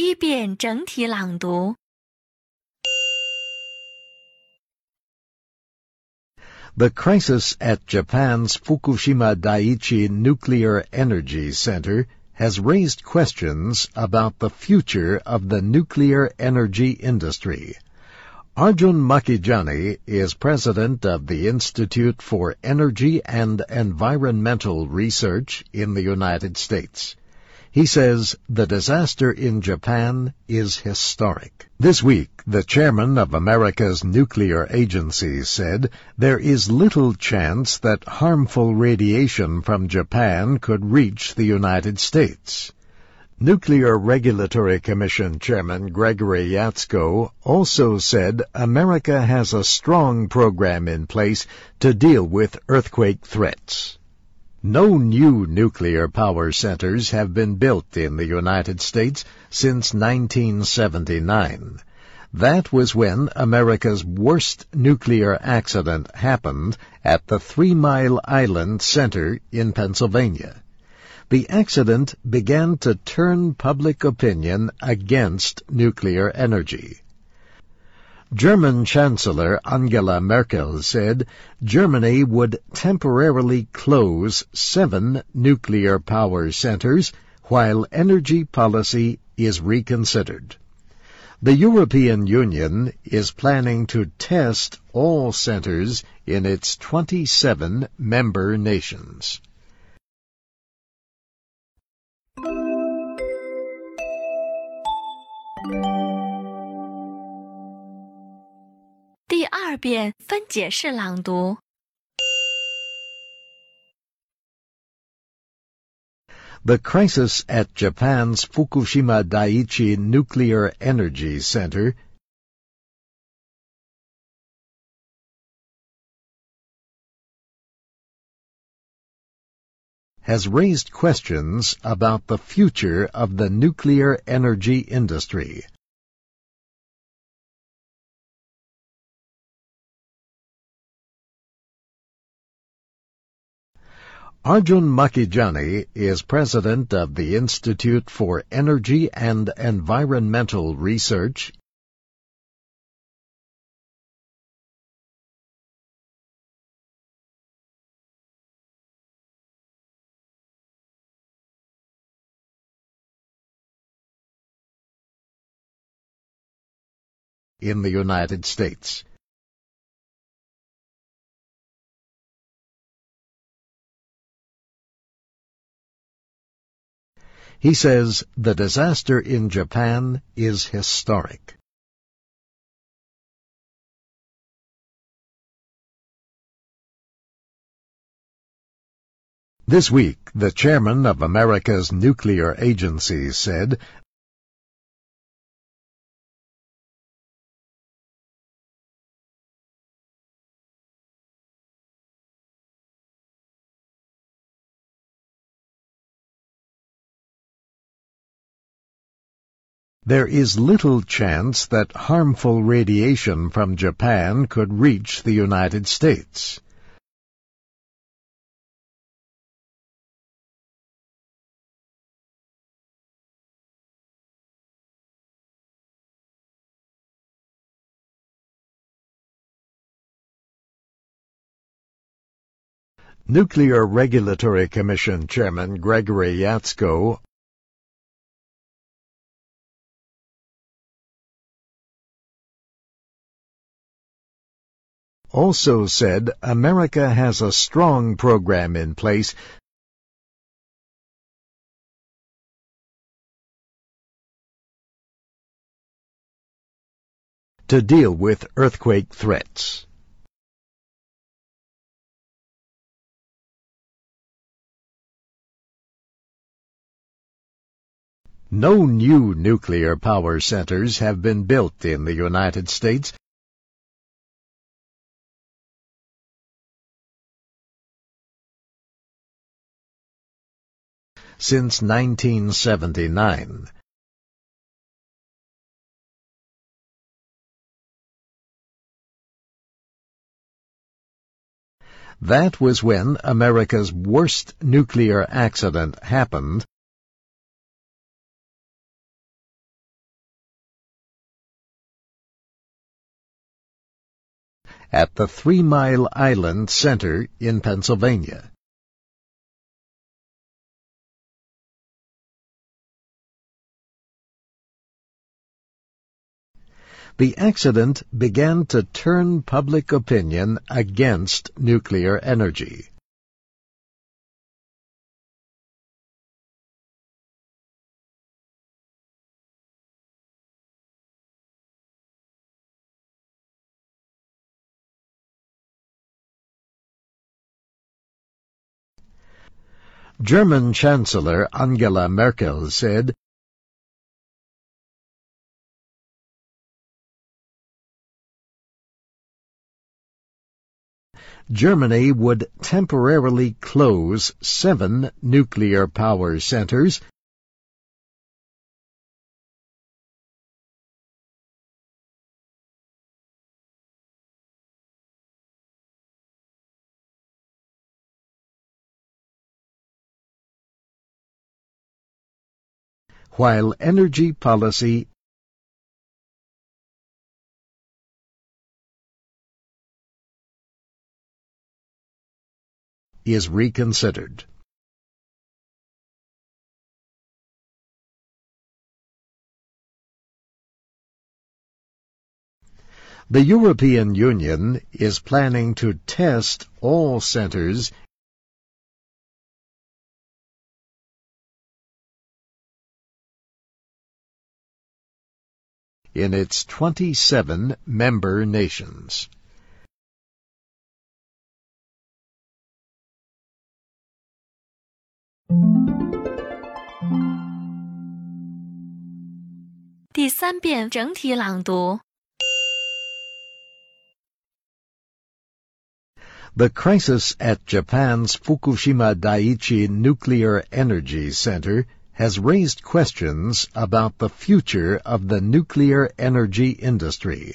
一遍整体朗读。The crisis at Japan's Fukushima Daiichi Nuclear Energy Center has raised questions about the future of the nuclear energy industry. Arjun Makhijani is president of the Institute for Energy and Environmental Research in the United States. He says the disaster in Japan is historic. This week, the chairman of America's nuclear agency said there is little chance that harmful radiation from Japan could reach the United States. Nuclear Regulatory Commission Chairman Gregory Jaczko also said America has a strong program in place to deal with earthquake threats. No new nuclear power centers have been built in the United States since 1979. That was when America's worst nuclear accident happened at the Three Mile Island Center in Pennsylvania. The accident began to turn public opinion against nuclear energy. German Chancellor Angela Merkel said Germany would temporarily close seven nuclear power centers while energy policy is reconsidered. The European Union is planning to test all centers in its 27 member nations. 遍分解式朗读。 The crisis at Japan's Fukushima Daiichi Nuclear Energy Center has raised questions about the future of the nuclear energy industry. Arjun Makhijani is president of the Institute for Energy and Environmental Research in the United States. He says the disaster in Japan is historic. This week, the chairman of America's nuclear agency said There is little chance that harmful radiation from Japan could reach the United States. Nuclear Regulatory Commission Chairman Gregory Jaczko also said America has a strong program in place to deal with earthquake threats. No new nuclear power centers have been built in the United States since 1979. That was when America's worst nuclear accident happened. At the Three Mile Island Center in Pennsylvania. The accident began to turn public opinion against nuclear energy. German Chancellor Angela Merkel said, Germany would temporarily close seven nuclear power centers. While energy policy is reconsidered. The European Union is planning to test all centers in its 27 member nations. The crisis at Japan's Fukushima Daiichi Nuclear Energy Center has raised questions about the future of the nuclear energy industry.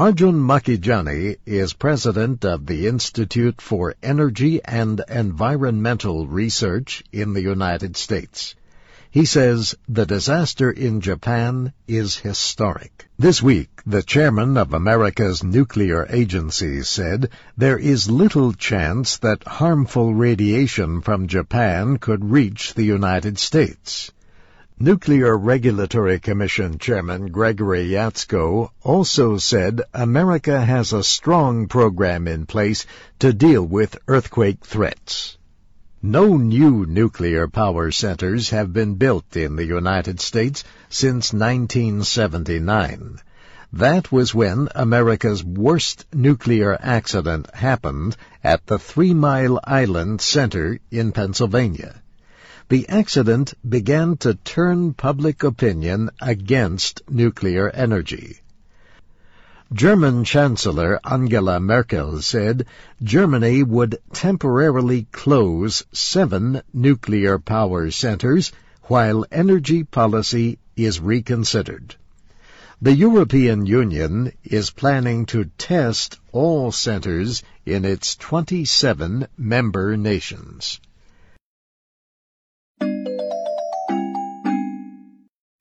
Arjun Makhijani is president of the Institute for Energy and Environmental Research in the United States. He says the disaster in Japan is historic. This week, the chairman of America's nuclear agency said there is little chance that harmful radiation from Japan could reach the United States. Nuclear Regulatory Commission Chairman Gregory Jaczko also said America has a strong program in place to deal with earthquake threats. No new nuclear power centers have been built in the United States since 1979. That was when America's worst nuclear accident happened at the Three Mile Island Center in Pennsylvania. The accident began to turn public opinion against nuclear energy. German Chancellor Angela Merkel said Germany would temporarily close seven nuclear power centers while energy policy is reconsidered. The European Union is planning to test all centers in its 27 member nations.